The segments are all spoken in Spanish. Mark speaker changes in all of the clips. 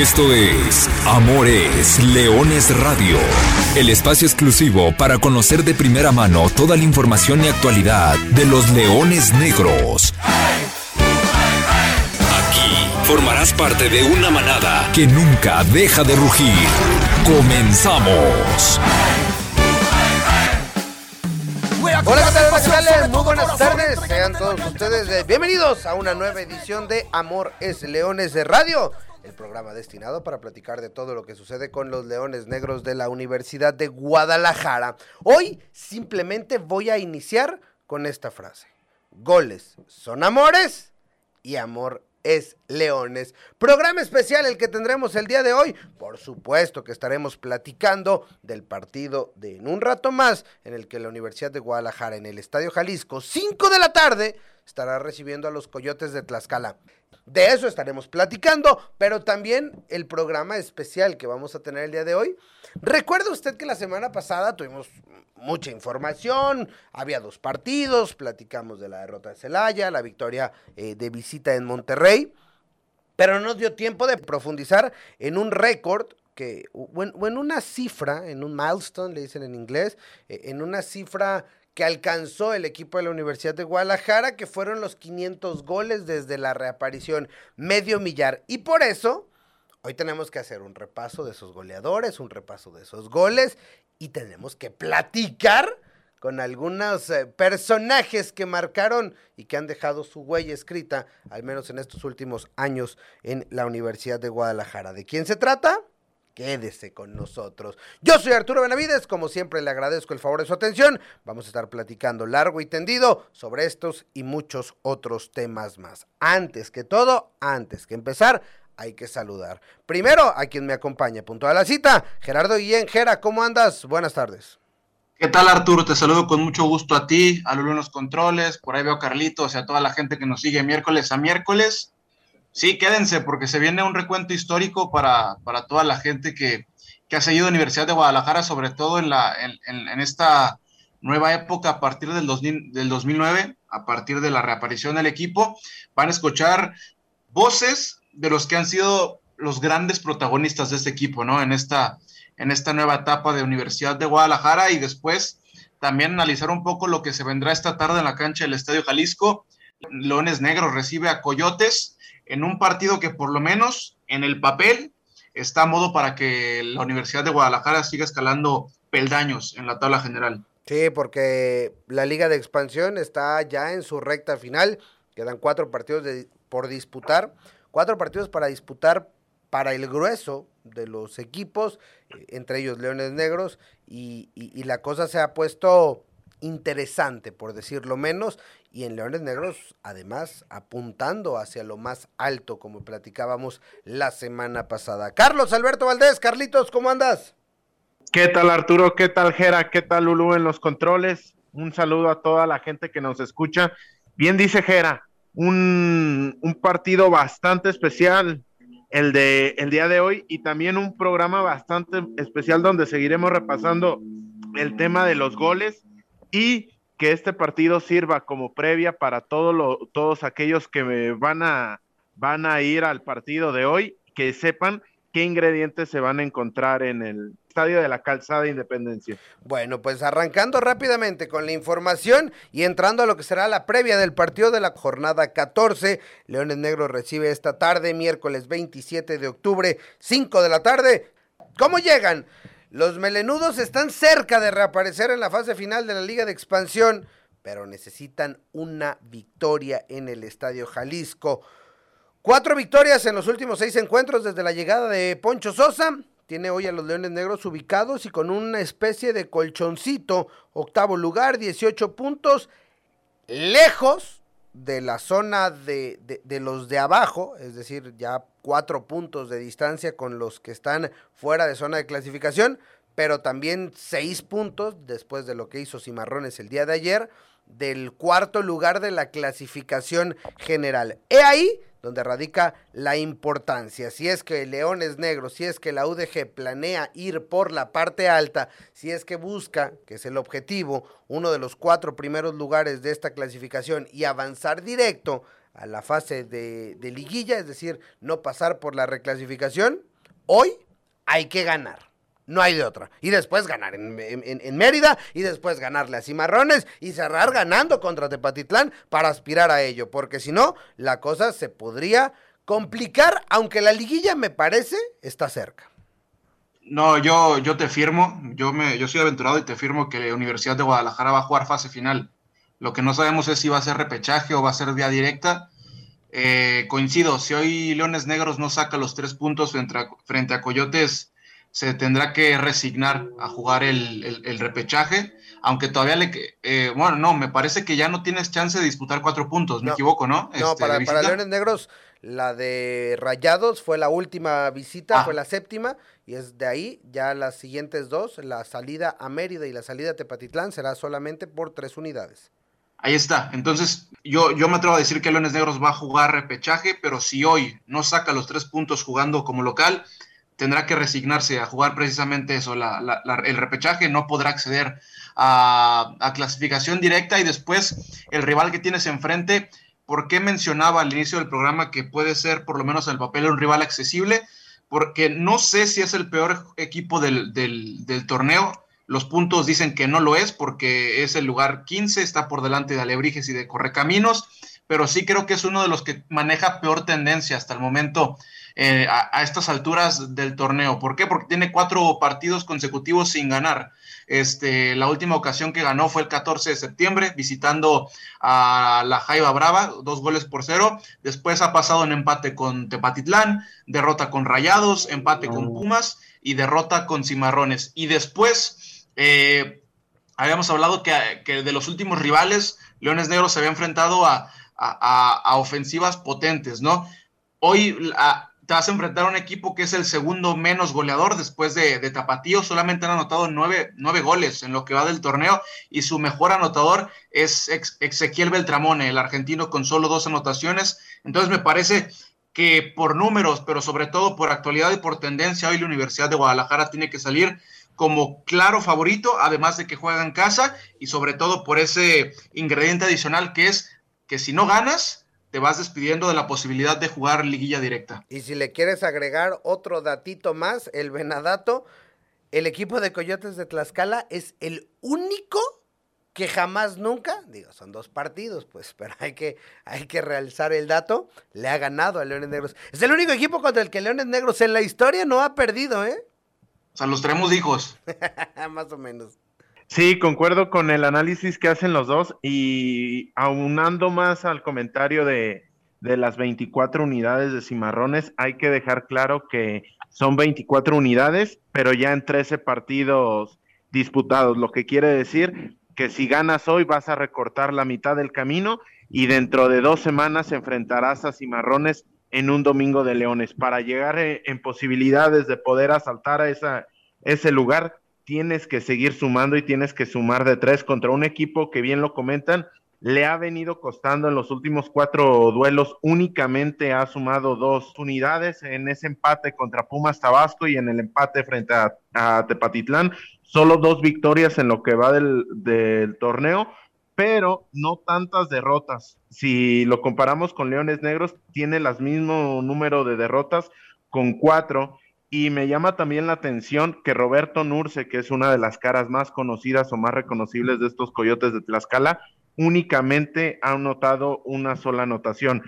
Speaker 1: Esto es Amores Leones Radio, el espacio exclusivo para conocer de primera mano toda la información y actualidad de los leones negros. Aquí formarás parte de una manada que nunca deja de rugir. Comenzamos.
Speaker 2: Hola, ¿qué tal, Muy buenas tardes. Sean todos ustedes bienvenidos a una nueva edición de Amor es Leones de Radio el programa destinado para platicar de todo lo que sucede con los Leones Negros de la Universidad de Guadalajara. Hoy simplemente voy a iniciar con esta frase. Goles son amores y amor es Leones. Programa especial el que tendremos el día de hoy. Por supuesto que estaremos platicando del partido de en un rato más en el que la Universidad de Guadalajara en el Estadio Jalisco, 5 de la tarde, estará recibiendo a los Coyotes de Tlaxcala. De eso estaremos platicando, pero también el programa especial que vamos a tener el día de hoy. Recuerda usted que la semana pasada tuvimos mucha información, había dos partidos, platicamos de la derrota de Celaya, la victoria eh, de visita en Monterrey, pero no nos dio tiempo de profundizar en un récord que, o en, una cifra, en un milestone, le dicen en inglés, eh, en una cifra que alcanzó el equipo de la Universidad de Guadalajara, que fueron los 500 goles desde la reaparición, medio millar. Y por eso, hoy tenemos que hacer un repaso de esos goleadores, un repaso de esos goles, y tenemos que platicar con algunos eh, personajes que marcaron y que han dejado su huella escrita, al menos en estos últimos años, en la Universidad de Guadalajara. ¿De quién se trata? Quédese con nosotros. Yo soy Arturo Benavides, como siempre le agradezco el favor de su atención. Vamos a estar platicando largo y tendido sobre estos y muchos otros temas más. Antes que todo, antes que empezar, hay que saludar. Primero a quien me acompaña, punto a la cita, Gerardo Guillén. Gera, ¿cómo andas? Buenas tardes.
Speaker 3: ¿Qué tal Arturo? Te saludo con mucho gusto a ti, a Lulu en los controles, por ahí veo a Carlitos y a toda la gente que nos sigue miércoles a miércoles. Sí, quédense porque se viene un recuento histórico para, toda la gente que, ha seguido Universidad de Guadalajara, sobre todo en, la, en, esta nueva época a partir del, del 2009, a partir de la reaparición del equipo. Van a escuchar voces de los que han sido los grandes protagonistas de este equipo, ¿no? En esta, en esta nueva etapa de Universidad de Guadalajara y después también analizar un poco lo que se vendrá esta tarde en la cancha del Estadio Jalisco. Leones Negros recibe a Coyotes en un partido que por lo menos en el papel está a modo para que la Universidad de Guadalajara siga escalando peldaños en la tabla general.
Speaker 2: Sí, porque la Liga de Expansión está ya en su recta final. Quedan cuatro partidos por disputar. Cuatro partidos para disputar para el grueso de los equipos, eh, entre ellos Leones Negros, y, y la cosa se ha puesto interesante, por decirlo menos, y en Leones Negros, además, apuntando hacia lo más alto, como platicábamos la semana pasada. Carlos Alberto Valdés, Carlitos, ¿cómo andas?
Speaker 4: ¿Qué tal Arturo? ¿Qué tal Jera? ¿Qué tal Lulu en los controles? Un saludo a toda la gente que nos escucha. Bien dice Jera, un, un partido bastante especial el de el día de hoy y también un programa bastante especial donde seguiremos repasando el tema de los goles y que este partido sirva como previa para todos aquellos que van a, van a ir al partido de hoy, que sepan qué ingredientes se van a encontrar en el estadio de la Calzada Independencia.
Speaker 2: Bueno, pues arrancando rápidamente con la información y entrando a lo que será la previa del partido de la jornada 14, Leones Negros recibe esta tarde, miércoles 27 de octubre, 5 de la tarde. ¿Cómo llegan? Los melenudos están cerca de reaparecer en la fase final de la Liga de Expansión, pero necesitan una victoria en el Estadio Jalisco. Cuatro victorias en los últimos seis encuentros desde la llegada de Poncho Sosa. Tiene hoy a los Leones Negros ubicados y con una especie de colchoncito. Octavo lugar, 18 puntos. Lejos de la zona de, de, los de abajo, es decir, ya cuatro puntos de distancia con los que están fuera de zona de clasificación, pero también seis puntos después de lo que hizo Cimarrones el día de ayer del cuarto lugar de la clasificación general. He ahí donde radica la importancia. Si es que Leones Negros, si es que la UDG planea ir por la parte alta, si es que busca, que es el objetivo, uno de los cuatro primeros lugares de esta clasificación y avanzar directo a la fase de, de liguilla, es decir, no pasar por la reclasificación, hoy hay que ganar. No hay de otra. Y después ganar en, Mérida y después ganarle a Cimarrones y cerrar ganando contra Tepatitlán para aspirar a ello. Porque si no, la cosa se podría complicar, aunque la liguilla me parece está cerca.
Speaker 3: No, yo, yo te firmo, yo, me, yo soy aventurado y te firmo que la Universidad de Guadalajara va a jugar fase final. Lo que no sabemos es si va a ser repechaje o va a ser vía directa. Eh, coincido, si hoy Leones Negros no saca los tres puntos frente frente a Coyotes, se tendrá que resignar a jugar el, el- el repechaje, aunque todavía le... eh, bueno, no, me parece que ya no tienes chance de disputar cuatro puntos, me
Speaker 2: No.
Speaker 3: equivoco, ¿no?
Speaker 2: No,
Speaker 3: Este,
Speaker 2: para. Leones Negros, la de Rayados fue la última visita,
Speaker 3: Ah.
Speaker 2: fue la séptima, y es de ahí ya las siguientes dos, la salida a Mérida y la salida a Tepatitlán será solamente por tres unidades.
Speaker 3: Ahí está. Entonces, yo, yo me atrevo a decir que Leones Negros va a jugar repechaje, pero si hoy no saca los tres puntos jugando como local, tendrá que resignarse a jugar precisamente eso, la- la- la- el repechaje, no podrá acceder a, clasificación directa y después el rival que tienes enfrente, ¿por qué mencionaba al inicio del programa que puede ser por lo menos en el papel un rival accesible? Porque no sé si es el peor equipo del, del- del torneo, los puntos dicen que no lo es porque es el lugar 15, está por delante de Alebrijes y de Correcaminos, pero sí creo que es uno de los que maneja peor tendencia hasta el momento eh, a, a estas alturas del torneo. ¿Por qué? Porque tiene cuatro partidos consecutivos sin ganar. Este, la última ocasión que ganó fue el 14 de septiembre, visitando a la Jaiba Brava, dos goles por cero. Después ha pasado en empate con Tepatitlán, derrota con Rayados, empate con Pumas y derrota con Cimarrones. Y después, eh, habíamos hablado que, que de los últimos rivales, Leones Negros se había enfrentado a, a- a- a ofensivas potentes, ¿no? Hoy a- te vas a enfrentar a un equipo que es el segundo menos goleador después de, de Tapatío, solamente han anotado nueve, nueve goles en lo que va del torneo y su mejor anotador es Ezequiel Beltramone, el argentino con solo dos anotaciones. Entonces me parece que por números, pero sobre todo por actualidad y por tendencia, hoy la Universidad de Guadalajara tiene que salir como claro favorito, además de que juega en casa y sobre todo por ese ingrediente adicional que es que si no ganas, te vas despidiendo de la posibilidad de jugar liguilla directa.
Speaker 2: Y si le quieres agregar otro datito más, el Venadato, el equipo de Coyotes de Tlaxcala es el único que jamás nunca, digo, son dos partidos, pues, pero hay que, hay que realzar el dato, le ha ganado a Leones Negros. Es el único equipo contra el que Leones Negros en la historia no ha perdido, ¿eh?
Speaker 3: O sea, los tenemos hijos.
Speaker 2: más o menos.
Speaker 4: Sí, concuerdo con el análisis que hacen los dos y aunando más al comentario de, de las 24 unidades de Cimarrones, hay que dejar claro que son 24 unidades, pero ya en 13 partidos disputados, lo que quiere decir que si ganas hoy vas a recortar la mitad del camino y dentro de dos semanas enfrentarás a Cimarrones en un domingo de Leones. Para llegar eh, en posibilidades de poder asaltar a esa, ese lugar, tienes que seguir sumando y tienes que sumar de tres contra un equipo que bien lo comentan, le ha venido costando en los últimos cuatro duelos, únicamente ha sumado dos unidades en ese empate contra Pumas Tabasco y en el empate frente a, Tepatitlán, solo dos victorias en lo que va del, del torneo, pero no tantas derrotas. Si lo comparamos con Leones Negros, tiene el mismo número de derrotas con cuatro. Y me llama también la atención que Roberto Nurce, que es una de las caras más conocidas o más reconocibles de estos coyotes de Tlaxcala, únicamente ha anotado una sola anotación.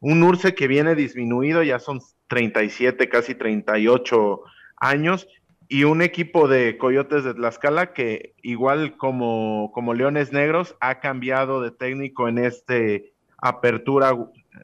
Speaker 4: Un Nurce que viene disminuido, ya son 37, casi 38 años, y un equipo de Coyotes de Tlaxcala que igual como, como Leones Negros ha cambiado de técnico en este apertura,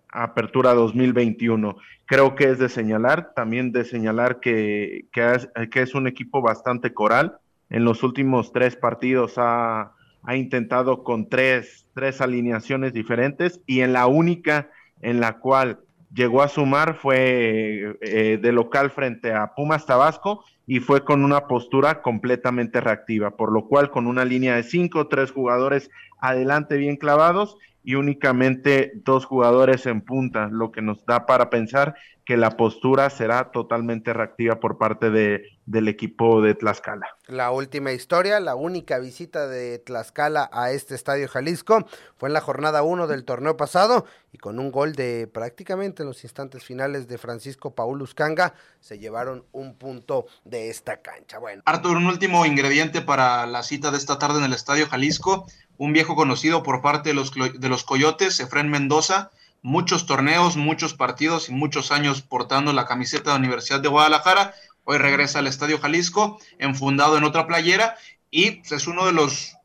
Speaker 4: apertura 2021. Creo que es de señalar, también de señalar que, que, es, un equipo bastante coral. En los últimos tres partidos ha, ha intentado con tres, tres alineaciones diferentes y en la única en la cual llegó a sumar fue eh, de local frente a Pumas Tabasco y fue con una postura completamente reactiva, por lo cual con una línea de cinco, tres jugadores adelante bien clavados y únicamente dos jugadores en punta, lo que nos da para pensar que la postura será totalmente reactiva por parte de del equipo de Tlaxcala.
Speaker 2: La última historia, la única visita de Tlaxcala a este estadio Jalisco fue en la jornada 1 del torneo pasado y con un gol de prácticamente en los instantes finales de Francisco Paul Uscanga se llevaron un punto de esta cancha. Bueno.
Speaker 3: Artur, un último ingrediente para la cita de esta tarde en el estadio Jalisco, un viejo conocido por parte de los, de los Coyotes, Efren Mendoza, muchos torneos, muchos partidos y muchos años portando la camiseta de la Universidad de Guadalajara, Hoy regresa al Estadio Jalisco, enfundado en otra playera, y es uno de los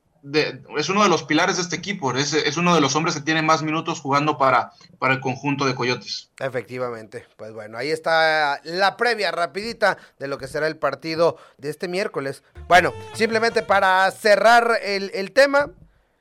Speaker 3: es uno de los pilares de este equipo, es, es, uno de los hombres que tiene más minutos jugando para, para el conjunto de Coyotes.
Speaker 2: Efectivamente, pues bueno, ahí está la previa rapidita de lo que será el partido de este miércoles. Bueno, simplemente para cerrar el, el tema,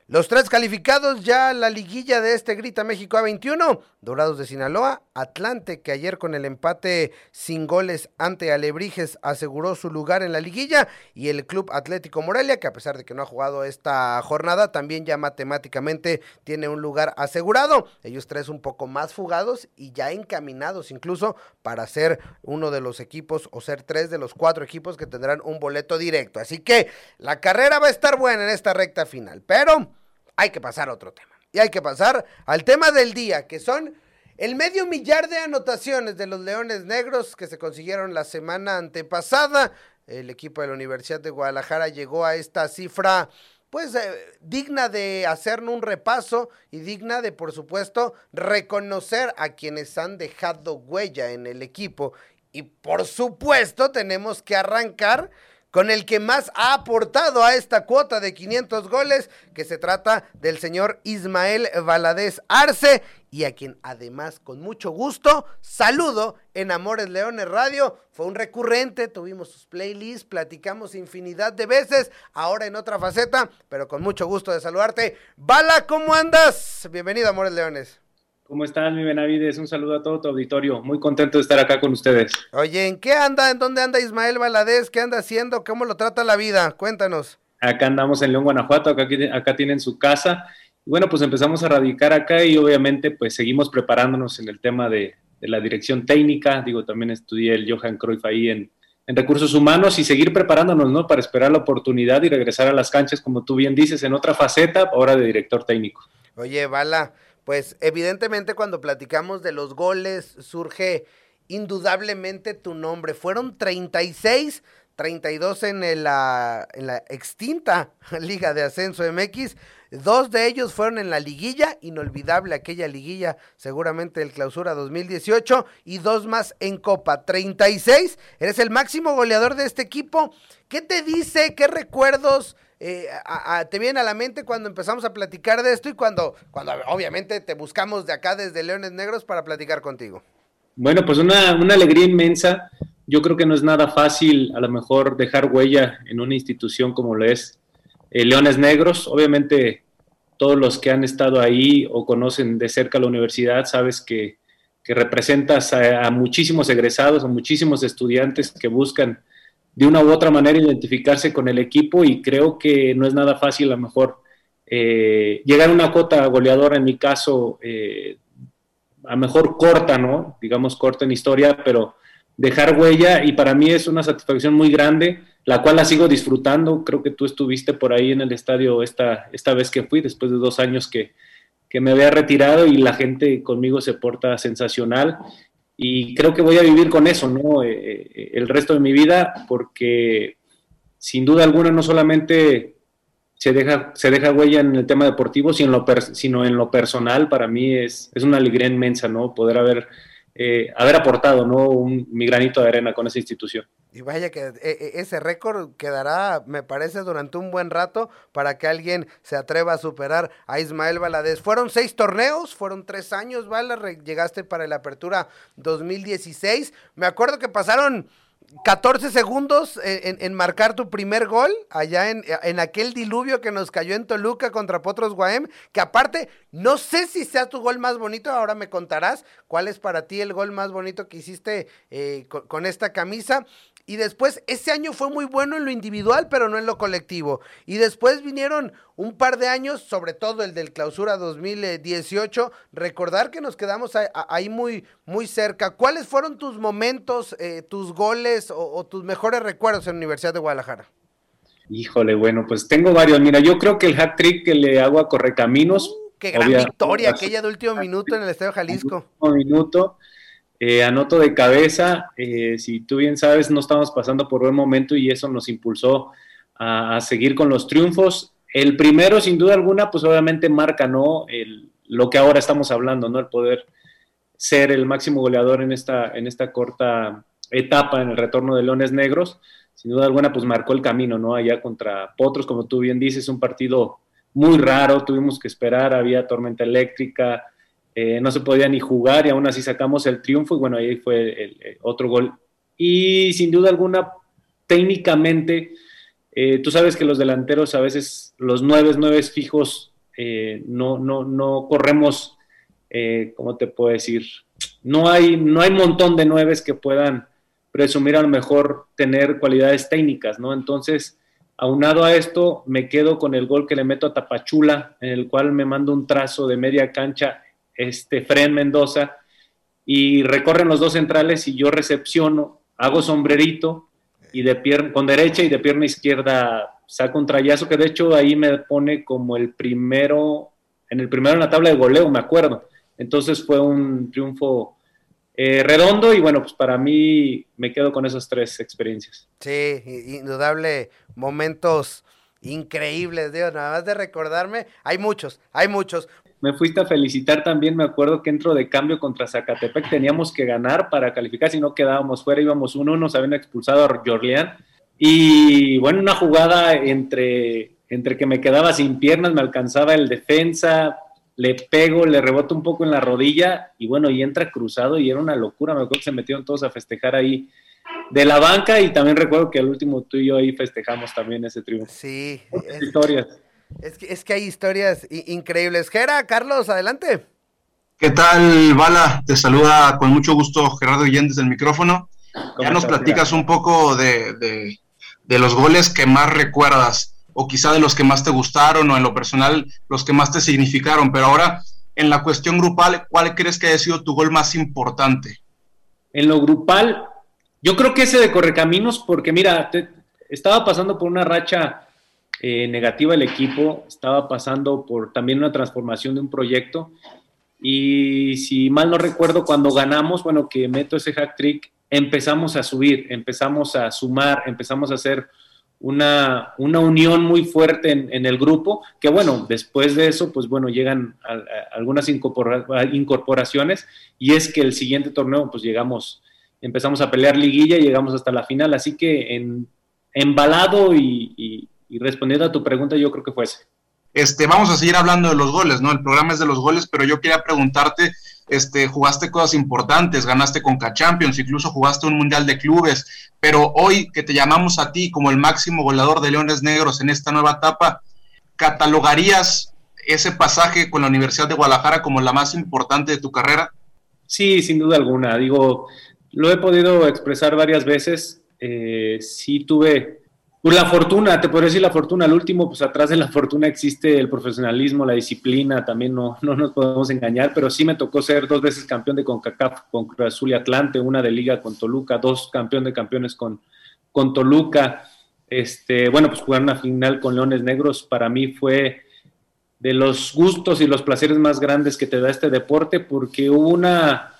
Speaker 2: los tres calificados ya la liguilla de este Grita México A21, Dorados de Sinaloa, Atlante que ayer con el empate sin goles ante Alebrijes aseguró su lugar en la liguilla y el Club Atlético Morelia que a pesar de que no ha jugado esta jornada también ya matemáticamente tiene un lugar asegurado. Ellos tres un poco más fugados y ya encaminados incluso para ser uno de los equipos o ser tres de los cuatro equipos que tendrán un boleto directo. Así que la carrera va a estar buena en esta recta final, pero hay que pasar a otro tema. Y hay que pasar al tema del día, que son el medio millar de anotaciones de los Leones Negros que se consiguieron la semana antepasada. El equipo de la Universidad de Guadalajara llegó a esta cifra pues eh, digna de hacernos un repaso y digna de, por supuesto, reconocer a quienes han dejado huella en el equipo. Y por supuesto tenemos que arrancar con el que más ha aportado a esta cuota de 500 goles, que se trata del señor Ismael Valadez Arce, y a quien además con mucho gusto saludo en Amores Leones Radio. Fue un recurrente, tuvimos sus playlists, platicamos infinidad de veces, ahora en otra faceta, pero con mucho gusto de saludarte. Bala, ¿cómo andas? Bienvenido Amores Leones.
Speaker 5: ¿Cómo estás, mi Benavides? Un saludo a todo tu auditorio. Muy contento de estar acá con ustedes.
Speaker 2: Oye, ¿en qué anda? ¿En dónde anda Ismael Valadez? ¿Qué anda haciendo? ¿Cómo lo trata la vida? Cuéntanos.
Speaker 5: Acá andamos en León, Guanajuato. Acá, acá tienen su casa. Y bueno, pues empezamos a radicar acá y obviamente pues seguimos preparándonos en el tema de, la dirección técnica. Digo, también estudié el Johan Cruyff ahí en, en recursos humanos y seguir preparándonos, ¿no? Para esperar la oportunidad y regresar a las canchas, como tú bien dices, en otra faceta, ahora de director técnico.
Speaker 2: Oye, Bala, pues evidentemente cuando platicamos de los goles surge indudablemente tu nombre. Fueron 36, 32 en la, en la extinta Liga de Ascenso MX. Dos de ellos fueron en la liguilla, inolvidable aquella liguilla, seguramente el clausura 2018, y dos más en Copa. 36, eres el máximo goleador de este equipo. ¿Qué te dice? ¿Qué recuerdos? Eh, te viene a la mente cuando empezamos a platicar de esto y cuando, cuando obviamente te buscamos de acá desde Leones Negros para platicar contigo?
Speaker 5: Bueno, pues una, alegría inmensa. Yo creo que no es nada fácil a lo mejor dejar huella en una institución como lo es eh, Leones Negros. Obviamente todos los que han estado ahí o conocen de cerca la universidad, sabes que, representas a, muchísimos egresados, a muchísimos estudiantes que buscan de una u otra manera identificarse con el equipo y creo que no es nada fácil a lo mejor eh, llegar a una cota goleadora, en mi caso, eh, a lo mejor corta, ¿no? Digamos corta en historia, pero dejar huella y para mí es una satisfacción muy grande, la cual la sigo disfrutando. Creo que tú estuviste por ahí en el estadio esta, esta vez que fui, después de dos años que, que me había retirado y la gente conmigo se porta sensacional y creo que voy a vivir con eso, ¿no? Eh, eh, el resto de mi vida, porque sin duda alguna no solamente se deja, se deja huella en el tema deportivo, sino en lo, personal, para mí es, es una alegría inmensa, ¿no? Poder haber eh, haber aportado ¿no? Un, mi granito de arena con esa institución.
Speaker 2: Y vaya que eh, eh, ese récord quedará, me parece, durante un buen rato para que alguien se atreva a superar a Ismael Valadez. Fueron seis torneos, fueron tres años, Bala, llegaste para la apertura 2016. Me acuerdo que pasaron 14 segundos en, marcar tu primer gol allá en, en, aquel diluvio que nos cayó en Toluca contra Potros Guaem, que aparte no sé si sea tu gol más bonito, ahora me contarás cuál es para ti el gol más bonito que hiciste eh, con, esta camisa. Y después ese año fue muy bueno en lo individual, pero no en lo colectivo. Y después vinieron un par de años, sobre todo el del clausura 2018, recordar que nos quedamos ahí muy, muy cerca. ¿Cuáles fueron tus momentos, eh, tus goles o, tus mejores recuerdos en la Universidad de Guadalajara?
Speaker 5: Híjole, bueno, pues tengo varios. Mira, yo creo que el hat trick que le hago a Correcaminos.
Speaker 2: Uh, qué gran victoria, aquella de último minuto en el Estadio Jalisco.
Speaker 5: Último minuto eh, anoto de cabeza, eh, si tú bien sabes, no estamos pasando por buen momento y eso nos impulsó a, seguir con los triunfos. El primero, sin duda alguna, pues obviamente marca, ¿no? Lo que ahora estamos hablando, ¿no? El poder ser el máximo goleador en esta, en esta corta etapa en el retorno de Leones Negros. Sin duda alguna, pues marcó el camino, ¿no? Allá contra Potros, como tú bien dices, un partido muy raro, tuvimos que esperar, había tormenta eléctrica, eh, no se podía ni jugar y aún así sacamos el triunfo y bueno, ahí fue otro gol. Y sin duda alguna, técnicamente, eh, tú sabes que los delanteros a veces, los nueve, nueve fijos, eh, no, no, no corremos, ¿cómo te puedo decir? No hay, no hay montón de nueves que puedan presumir a lo mejor tener cualidades técnicas, ¿no? Entonces, aunado a esto, me quedo con el gol que le meto a Tapachula, en el cual me mando un trazo de media cancha este Fren Mendoza, y recorren los dos centrales y yo recepciono, hago sombrerito y de pierna, con derecha y de pierna izquierda saco un trayazo que de hecho ahí me pone como el primero, en el primero en la tabla de goleo, me acuerdo. Entonces fue un triunfo eh, redondo y bueno, pues para mí me quedo con esas tres experiencias.
Speaker 2: Sí, indudable momentos increíbles, digo, nada más de recordarme, hay muchos, hay muchos
Speaker 5: me fuiste a felicitar también, me acuerdo que entro de cambio contra Zacatepec, teníamos que ganar para calificar, si no quedábamos fuera, íbamos 1-1, nos habían expulsado a Jorleán. Y bueno, una jugada entre, entre que me quedaba sin piernas, me alcanzaba el defensa, le pego, le reboto un poco en la rodilla y bueno, y entra cruzado y era una locura, me acuerdo que se metieron todos a festejar ahí de la banca y también recuerdo que el último tú y yo ahí festejamos también ese triunfo.
Speaker 2: Sí. Historias. Es que, es que hay historias increíbles. Gera, Carlos, adelante.
Speaker 3: ¿Qué tal, Bala? Te saluda con mucho gusto Gerardo Guillén desde el micrófono. Ya nos platicas un poco de, los goles que más recuerdas, o quizá de los que más te gustaron, o en lo personal, los que más te significaron. Pero ahora, en la cuestión grupal, ¿cuál crees que haya sido tu gol más importante?
Speaker 5: En lo grupal, yo creo que ese de Correcaminos, porque mira, estaba pasando por una racha eh, negativa el equipo, estaba pasando por también una transformación de un proyecto. Y si mal no recuerdo, cuando ganamos, bueno, que meto ese hack trick, empezamos a subir, empezamos a sumar, empezamos a hacer una, una unión muy fuerte en, el grupo, que bueno, después de eso, pues bueno, llegan algunas incorporaciones y es que el siguiente torneo, pues llegamos, empezamos a pelear liguilla y llegamos hasta la final, así que en, embalado y y respondiendo a tu pregunta, yo creo que fue ese.
Speaker 3: Este, vamos a seguir hablando de los goles, ¿no? El programa es de los goles, pero yo quería preguntarte, este, jugaste cosas importantes, ganaste con Champions, incluso jugaste un Mundial de Clubes, pero hoy que te llamamos a ti como el máximo goleador de Leones Negros en esta nueva etapa, ¿catalogarías ese pasaje con la Universidad de Guadalajara como la más importante de tu carrera?
Speaker 5: Sí, sin duda alguna. Digo, lo he podido expresar varias veces. Eh, sí tuve pues la fortuna, te podría decir la fortuna, al último, pues atrás de la fortuna existe el profesionalismo, la disciplina, también no, no nos podemos engañar, pero sí me tocó ser dos veces campeón de CONCACAF con Cruz Azul y Atlante, una de liga con Toluca, dos campeón de campeones con, con Toluca, este, bueno, pues jugar una final con Leones Negros para mí fue de los gustos y los placeres más grandes que te da este deporte, porque hubo una,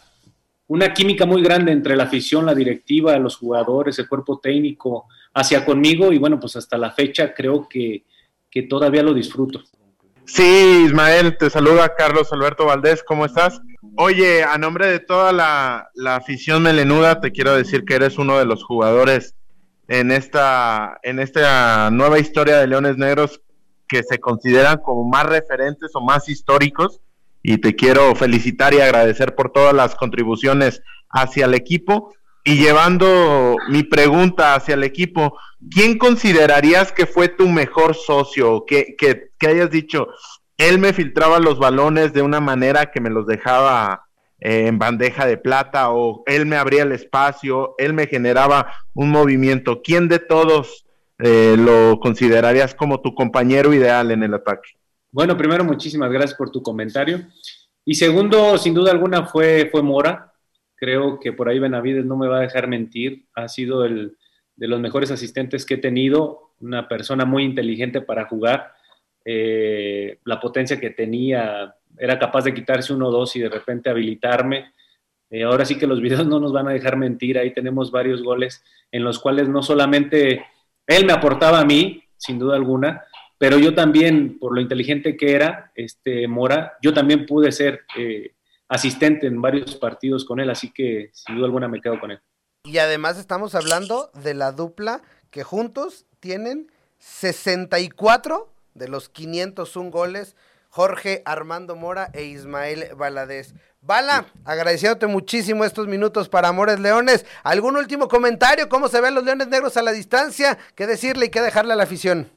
Speaker 5: una química muy grande entre la afición, la directiva, los jugadores, el cuerpo técnico, hacia conmigo y bueno, pues hasta la fecha creo que, todavía lo disfruto.
Speaker 4: Sí, Ismael, te saluda Carlos Alberto Valdés, ¿cómo estás? Oye, a nombre de toda la, la, afición melenuda, te quiero decir que eres uno de los jugadores en esta, en esta nueva historia de Leones Negros que se consideran como más referentes o más históricos. Y te quiero felicitar y agradecer por todas las contribuciones hacia el equipo. Y llevando mi pregunta hacia el equipo, ¿quién considerarías que fue tu mejor socio? Que, que, hayas dicho, él me filtraba los balones de una manera que me los dejaba eh, en bandeja de plata o él me abría el espacio, él me generaba un movimiento. ¿Quién de todos eh, lo considerarías como tu compañero ideal en el ataque?
Speaker 5: Bueno, primero, muchísimas gracias por tu comentario. Y segundo, sin duda alguna, fue, fue Mora. Creo que por ahí Benavides no me va a dejar mentir. Ha sido el de los mejores asistentes que he tenido, una persona muy inteligente para jugar. Eh, la potencia que tenía, era capaz de quitarse uno o dos y de repente habilitarme. Eh, ahora sí que los videos no nos van a dejar mentir. Ahí tenemos varios goles en los cuales no solamente él me aportaba a mí, sin duda alguna, pero yo también, por lo inteligente que era, este Mora, yo también pude ser eh, asistente en varios partidos con él, así que sin duda alguna me quedo con él.
Speaker 2: Y además estamos hablando de la dupla que juntos tienen 64 de los 501 goles, Jorge Armando Mora e Ismael Valadez. Bala, agradeciéndote muchísimo estos minutos para Amores Leones. ¿Algún último comentario? ¿Cómo se ven los Leones Negros a la distancia? ¿Qué decirle y qué dejarle a la afición?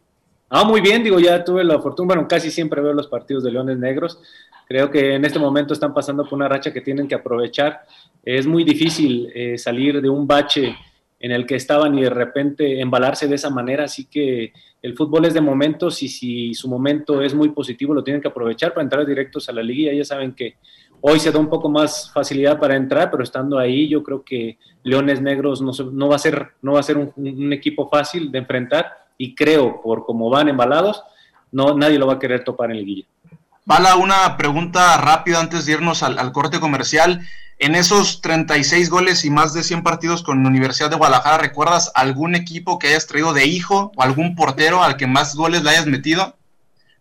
Speaker 5: Ah, muy bien, digo, ya tuve la fortuna, bueno, casi siempre veo los partidos de Leones Negros. Creo que en este momento están pasando por una racha que tienen que aprovechar. Es muy difícil eh, salir de un bache en el que estaban y de repente embalarse de esa manera, así que el fútbol es de momentos y si su momento es muy positivo lo tienen que aprovechar para entrar directos a la liga. Ya saben que hoy se da un poco más facilidad para entrar, pero estando ahí yo creo que Leones Negros no, va a ser, no va a ser un equipo fácil de enfrentar y creo, por cómo van embalados, no, nadie lo va a querer topar en el guilla.
Speaker 3: Bala, una pregunta rápida antes de irnos al, corte comercial. En esos 36 goles y más de 100 partidos con la Universidad de Guadalajara, ¿recuerdas algún equipo que hayas traído de hijo o algún portero al que más goles le hayas metido?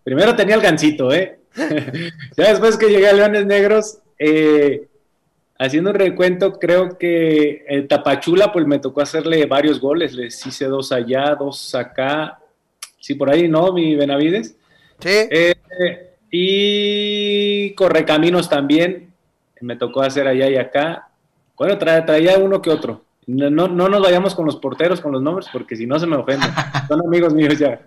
Speaker 5: Primero tenía el gancito, ¿eh? ya después que llegué a Leones Negros, eh, haciendo un recuento, creo que el Tapachula, pues me tocó hacerle varios goles. Les hice dos allá, dos acá. Sí, por ahí, ¿no? Mi Benavides.
Speaker 2: Sí.
Speaker 5: Eh, y Correcaminos también. Me tocó hacer allá y acá. Bueno, traía uno que otro. No, no, nos vayamos con los porteros, con los nombres, porque si no se me ofenden. Son amigos míos ya.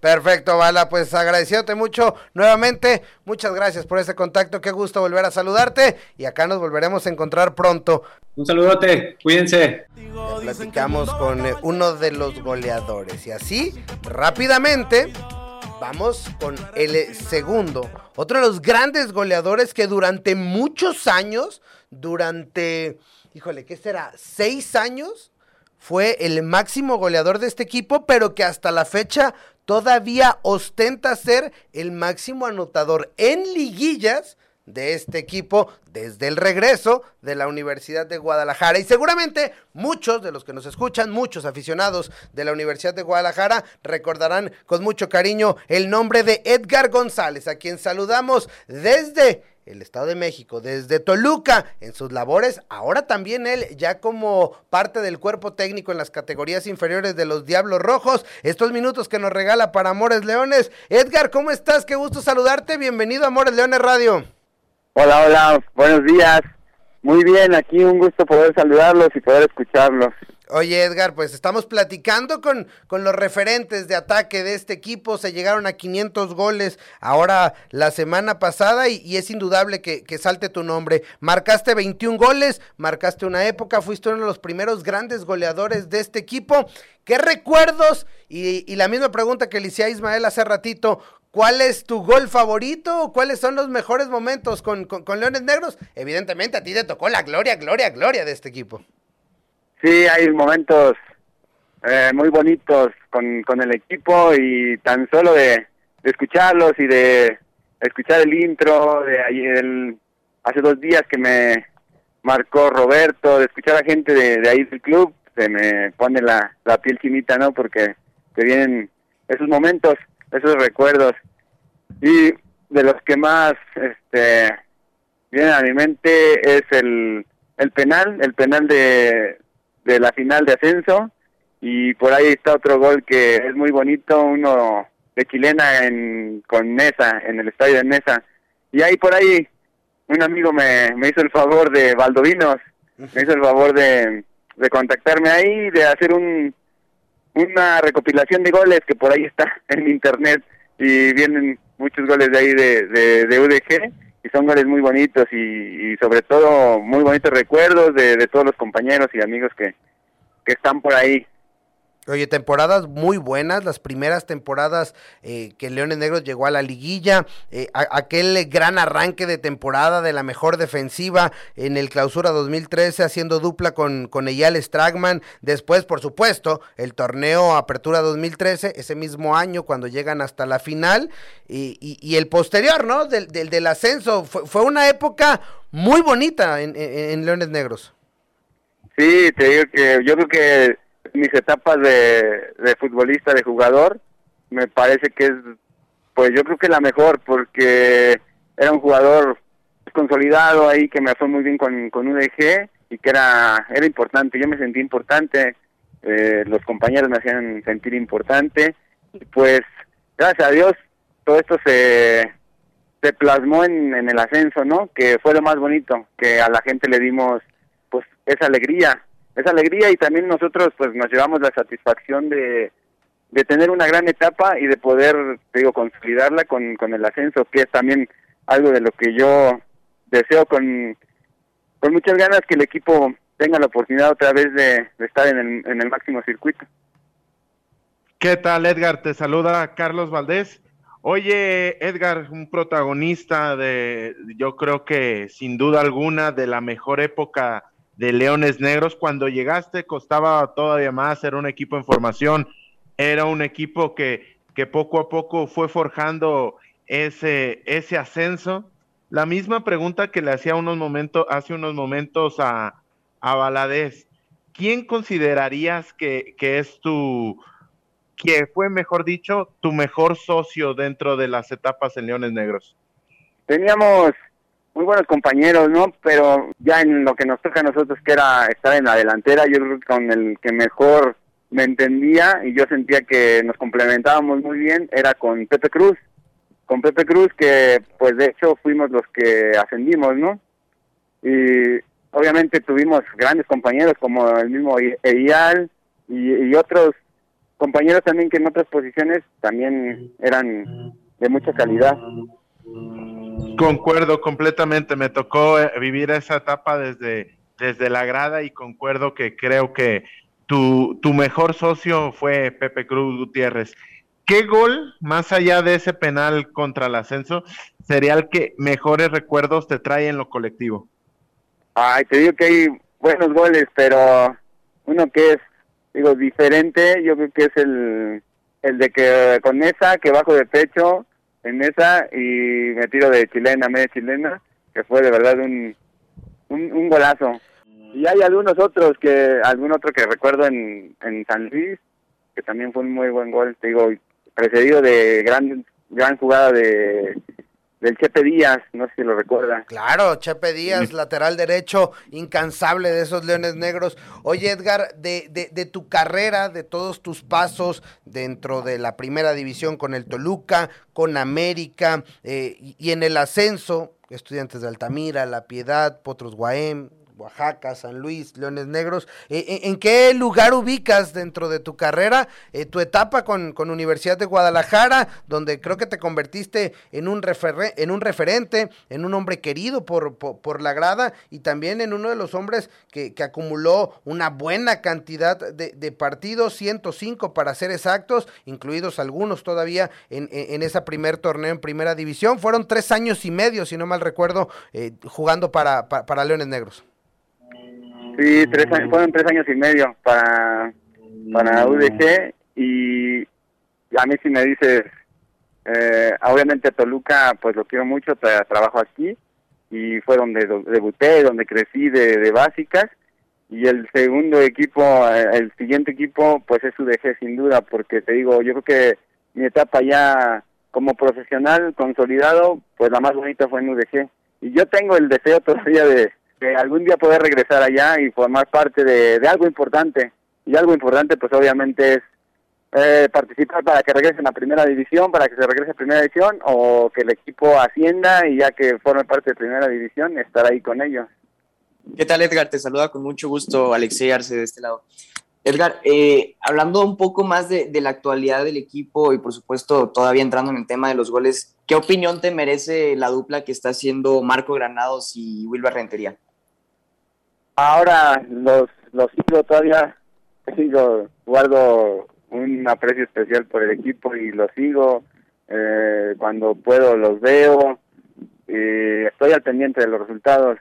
Speaker 2: Perfecto, Bala. Pues agradeciéndote mucho nuevamente. Muchas gracias por este contacto. Qué gusto volver a saludarte. Y acá nos volveremos a encontrar pronto.
Speaker 5: Un saludote. Cuídense.
Speaker 2: platicamos con uno de los goleadores. Y así, rápidamente, vamos con el segundo. Otro de los grandes goleadores que durante muchos años, durante híjole, ¿qué será? ¿Seis años? Fue el máximo goleador de este equipo, pero que hasta la fecha todavía ostenta ser el máximo anotador en liguillas de este equipo desde el regreso de la Universidad de Guadalajara. Y seguramente muchos de los que nos escuchan, muchos aficionados de la Universidad de Guadalajara, recordarán con mucho cariño el nombre de Edgar González, a quien saludamos desde el Estado de México, desde Toluca, en sus labores, ahora también él ya como parte del cuerpo técnico en las categorías inferiores de los Diablos Rojos, estos minutos que nos regala para Amores Leones. Edgar, ¿cómo estás? Qué gusto saludarte, bienvenido a Amores Leones Radio.
Speaker 6: Hola, hola, buenos días. Muy bien, aquí un gusto poder saludarlos y poder escucharlos.
Speaker 2: Oye Edgar, pues estamos platicando con, con los referentes de ataque de este equipo, se llegaron a 500 goles ahora la semana pasada y, es indudable que, salte tu nombre. Marcaste 21 goles, marcaste una época, fuiste uno de los primeros grandes goleadores de este equipo. ¿Qué recuerdos? Y, la misma pregunta que le hice a Ismael hace ratito, ¿Cuál es tu gol favorito? ¿Cuáles son los mejores momentos con, con, Leones Negros? Evidentemente a ti te tocó la gloria, gloria, gloria de este equipo.
Speaker 6: Sí, hay momentos eh, muy bonitos con, con el equipo y tan solo de, escucharlos y de escuchar el intro de ayer, hace dos días que me marcó Roberto, de escuchar a gente de, ahí del club, se me pone la, la piel chinita, ¿no? Porque te vienen esos momentos, esos recuerdos. Y de los que más este vienen a mi mente es el, el penal, el penal de, de la final de ascenso. Y por ahí está otro gol que es muy bonito, uno de chilena en, con Mesa, en el estadio de Mesa. Y ahí por ahí un amigo me, me hizo el favor de Valdovinos, me hizo el favor de, de contactarme ahí, de hacer un, una recopilación de goles que por ahí está en internet. Y vienen muchos goles de ahí de, de, de UDG y son goles muy bonitos y, sobre todo muy bonitos recuerdos de, de, todos los compañeros y amigos que, que están por ahí.
Speaker 2: Oye, temporadas muy buenas, las primeras temporadas eh, que Leones Negros llegó a la liguilla, eh, aquel gran arranque de temporada de la mejor defensiva en el clausura 2013, haciendo dupla con, con Eyal Stragman, después, por supuesto, el torneo Apertura 2013, ese mismo año cuando llegan hasta la final, y, el posterior, ¿no? Del, del, ascenso, fue, una época muy bonita en, en Leones Negros.
Speaker 6: Sí, te digo que yo creo que mis etapas de, de futbolista, de jugador, me parece que es, pues yo creo que la mejor, porque era un jugador consolidado ahí que me fue muy bien con, con UDG y que era, era importante, yo me sentí importante, eh, los compañeros me hacían sentir importante y pues gracias a Dios todo esto se, se plasmó en, en el ascenso, ¿no? Que fue lo más bonito, que a la gente le dimos pues esa alegría, esa alegría y también nosotros pues nos llevamos la satisfacción de, de tener una gran etapa y de poder, digo, consolidarla con, con el ascenso, que es también algo de lo que yo deseo con, con muchas ganas que el equipo tenga la oportunidad otra vez de, estar en el, en el máximo circuito.
Speaker 4: ¿Qué tal, Edgar? Te saluda Carlos Valdés. Oye, Edgar, un protagonista de, yo creo que sin duda alguna, de la mejor época de Leones Negros. Cuando llegaste costaba todavía más, era un equipo en formación, era un equipo que, que poco a poco fue forjando ese, ese ascenso. La misma pregunta que le hacía unos momentos, hace unos momentos a, a Valadez. ¿Quién considerarías que, que es tu, que fue, mejor dicho, tu mejor socio dentro de las etapas en Leones Negros?
Speaker 6: Teníamos muy buenos compañeros, ¿no? Pero ya en lo que nos toca a nosotros, que era estar en la delantera, yo creo que con el que mejor me entendía y yo sentía que nos complementábamos muy bien, era con Pepe Cruz. Con Pepe Cruz, que pues de hecho fuimos los que ascendimos, ¿no? Y obviamente tuvimos grandes compañeros como el mismo Eyal y, y otros compañeros también que en otras posiciones también eran de mucha calidad.
Speaker 4: Concuerdo completamente, me tocó eh, vivir esa etapa desde, desde la grada y concuerdo que creo que tu, tu mejor socio fue Pepe Cruz Gutiérrez. ¿Qué gol, más allá de ese penal contra el ascenso, sería el que mejores recuerdos te trae en lo colectivo?
Speaker 6: Ay, te digo que hay buenos goles, pero uno que es, digo, diferente, yo creo que es el, el de que con esa, que bajo de pecho, en esa y me tiro de chilena, media chilena, que fue de verdad un, un, golazo. Y hay algunos otros que, algún otro que recuerdo en, en San Luis, que también fue un muy buen gol, te digo, precedido de gran, gran jugada de del Chepe Díaz, no sé si lo recuerda.
Speaker 2: Claro, Chepe Díaz, lateral derecho, incansable de esos Leones Negros. Oye, Edgar, de, de, de, tu carrera, de todos tus pasos dentro de la primera división con el Toluca, con América eh, y, y, en el ascenso, Estudiantes de Altamira, La Piedad, Potros Guaem, Oaxaca, San Luis, Leones Negros. Eh, eh, ¿En qué lugar ubicas dentro de tu carrera eh, tu etapa con, con, Universidad de Guadalajara, donde creo que te convertiste en un, en un referente, en un hombre querido por, por, la grada y también en uno de los hombres que, que acumuló una buena cantidad de, de, partidos, 105 para ser exactos, incluidos algunos todavía en, en, ese primer torneo en primera división? Fueron tres años y medio, si no mal recuerdo, jugando para, para, para Leones Negros.
Speaker 6: Sí, tres años, fueron tres años y medio para, para UDG y a mí si me dices, eh, obviamente Toluca pues lo quiero mucho, trabajo aquí y fue donde debuté, donde crecí de, de básicas y el segundo equipo, eh, el siguiente equipo pues es UDG sin duda porque te digo, yo creo que mi etapa ya como profesional consolidado pues la más bonita fue en UDG y yo tengo el deseo todavía de de algún día poder regresar allá y formar parte de, algo importante. Y algo importante pues obviamente es eh, participar para que regresen a primera división, para que se regrese a primera división o que el equipo ascienda y ya que forme parte de primera división, estar ahí con ellos.
Speaker 7: ¿Qué tal Edgar? Te saluda con mucho gusto Alexei Arce de este lado. Edgar, eh, hablando un poco más de, de, la actualidad del equipo y por supuesto todavía entrando en el tema de los goles, ¿qué opinión te merece la dupla que está haciendo Marco Granados y Wilber Rentería?
Speaker 6: Ahora los, los sigo todavía, sigo, guardo un aprecio especial por el equipo y los sigo. Eh, cuando puedo los veo. y estoy al pendiente de los resultados.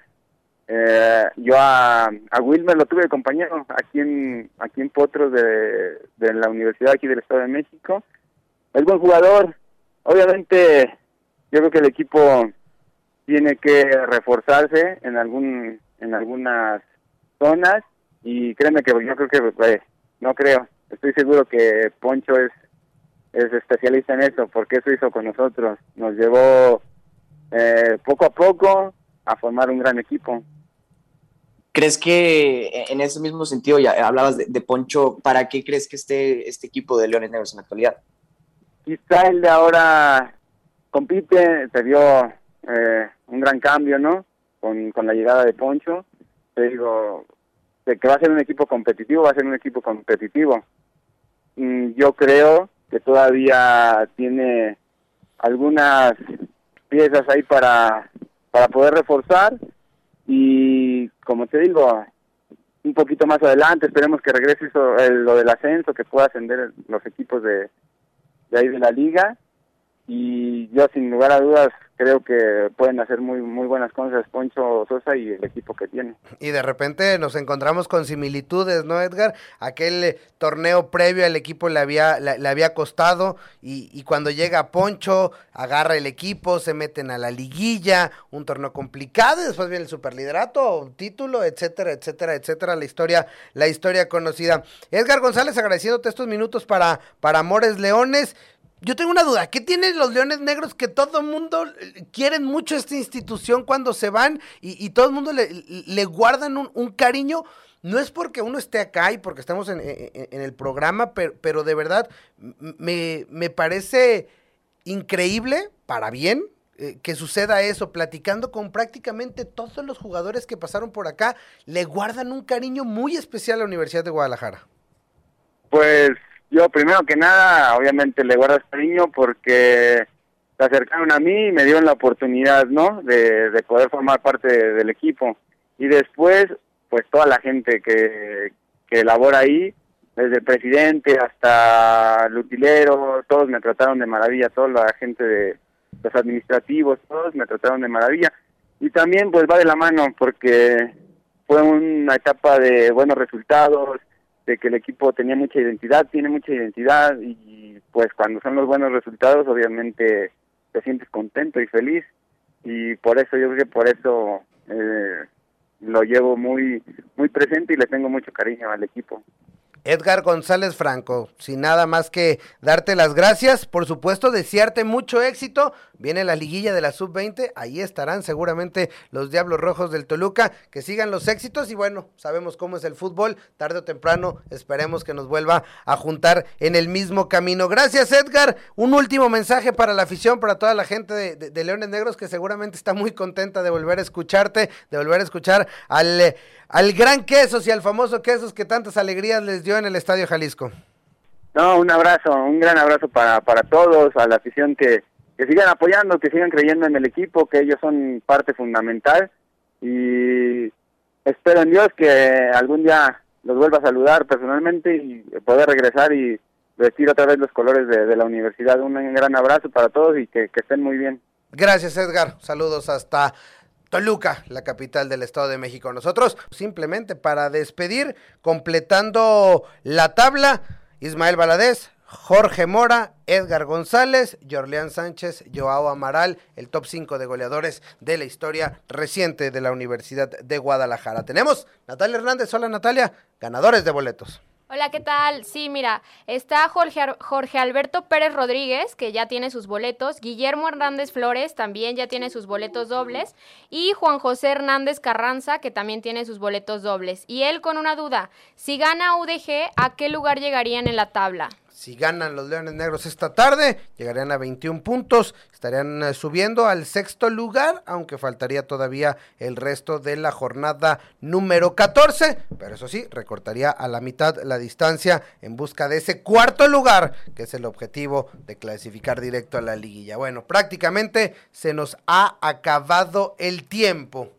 Speaker 6: Eh, yo a, a Wilmer lo tuve compañero aquí en aquí en Potros de, de la Universidad aquí del Estado de México. Es buen jugador. Obviamente, yo creo que el equipo tiene que reforzarse en algún en algunas zonas y créeme que yo creo que eh, no creo, estoy seguro que Poncho es es especialista en eso porque eso hizo con nosotros, nos llevó eh, poco a poco a formar un gran equipo.
Speaker 7: ¿Crees que en ese mismo sentido, ya hablabas de, de Poncho, ¿para qué crees que esté este equipo de Leones Negros en la actualidad?
Speaker 6: quizá el de ahora compite, se dio eh, un gran cambio, ¿no? Con, la llegada de Poncho. Te digo, de que va a ser un equipo competitivo, va a ser un equipo competitivo. Mm, yo creo que todavía tiene algunas piezas ahí para, para poder reforzar y como te digo, un poquito más adelante esperemos que regrese eso, el- lo del ascenso, que pueda ascender los equipos de, de ahí de la liga y yo sin lugar a dudas creo que pueden hacer muy muy buenas cosas Poncho Sosa y el equipo que tiene.
Speaker 2: Y de repente nos encontramos con similitudes, ¿no, Edgar? Aquel eh, torneo previo al equipo le había, le, le había costado y, y cuando llega Poncho, agarra el equipo, se meten a la liguilla, un torneo complicado, y después viene el superliderato, título, etcétera, etcétera, etcétera, la historia, la historia conocida. Edgar González, agradeciéndote estos minutos para, para Amores Leones. Yo tengo una duda, ¿qué tienen los Leones Negros que todo el mundo eh, quieren mucho esta institución cuando se van y, y todo el mundo le, le guardan un, cariño? No es porque uno esté acá y porque estamos en, el programa, pero, pero de verdad me, me parece increíble, para bien, eh, que suceda eso, platicando con prácticamente todos los jugadores que pasaron por acá, le guardan un cariño muy especial a la Universidad de Guadalajara.
Speaker 6: Pues yo primero que nada, obviamente le guardas cariño porque se acercaron a mí y me dieron la oportunidad, ¿no? De, de poder formar parte de- del equipo. Y después, pues toda la gente que, que labora ahí, desde el presidente hasta el utilero, todos me trataron de maravilla, toda la gente de los administrativos, todos me trataron de maravilla. Y también pues va de la mano porque fue una etapa de buenos resultados, de que el equipo tenía mucha identidad, tiene mucha identidad y pues cuando son los buenos resultados obviamente te sientes contento y feliz y por eso yo creo que por eso eh, lo llevo muy muy presente y le tengo mucho cariño al equipo.
Speaker 2: Edgar González Franco, sin nada más que darte las gracias, por supuesto desearte mucho éxito, viene la liguilla de la sub-20, ahí estarán seguramente los Diablos Rojos del Toluca, que sigan los éxitos y bueno, sabemos cómo es el fútbol, tarde o temprano esperemos que nos vuelva a juntar en el mismo camino. Gracias Edgar, un último mensaje para la afición, para toda la gente de, Leones Negros que seguramente está muy contenta de volver a escucharte, de volver a escuchar al... al gran Quesos y al famoso Quesos que tantas alegrías les dio en el Estadio Jalisco.
Speaker 6: No, un abrazo, un gran abrazo para, para todos, a la afición que, que sigan apoyando, que sigan creyendo en el equipo, que ellos son parte fundamental y espero en Dios que algún día los vuelva a saludar personalmente y poder regresar y vestir otra vez los colores de, de la universidad. Un gran abrazo para todos y que, que estén muy bien.
Speaker 2: Gracias Edgar, saludos hasta Toluca, la capital del Estado de México. Nosotros simplemente para despedir, completando la tabla, Ismael Valadez, Jorge Mora, Edgar González, Jorleán Sánchez, Joao Amaral, el top 5 de goleadores de la historia reciente de la Universidad de Guadalajara. Tenemos Natalia Hernández, hola Natalia, ganadores de boletos.
Speaker 8: Hola, ¿qué tal? Sí, mira, está Jorge, Jorge Alberto Pérez Rodríguez, que ya tiene sus boletos, Guillermo Hernández Flores también ya tiene sus boletos dobles, y Juan José Hernández Carranza, que también tiene sus boletos dobles. Y él con una duda, si gana UDG, ¿a qué lugar llegarían en la tabla?
Speaker 2: Si ganan los Leones Negros esta tarde, llegarían a 21 puntos, estarían eh, subiendo al sexto lugar, aunque faltaría todavía el resto de la jornada número 14, pero eso sí, recortaría a la mitad la distancia en busca de ese cuarto lugar, que es el objetivo de clasificar directo a la liguilla. Bueno, prácticamente se nos ha acabado el tiempo.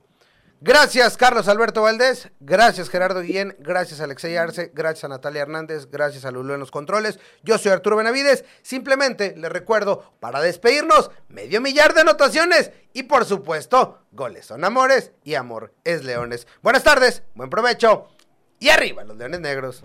Speaker 2: Gracias, Carlos Alberto Valdés. Gracias, Gerardo Guillén. Gracias, Alexey Arce. Gracias a Natalia Hernández. Gracias a Lulu en los controles. Yo soy Arturo Benavides. Simplemente les recuerdo, para despedirnos, medio millar de anotaciones. Y por supuesto, goles son amores y amor es leones. Buenas tardes, buen provecho. Y arriba los leones negros.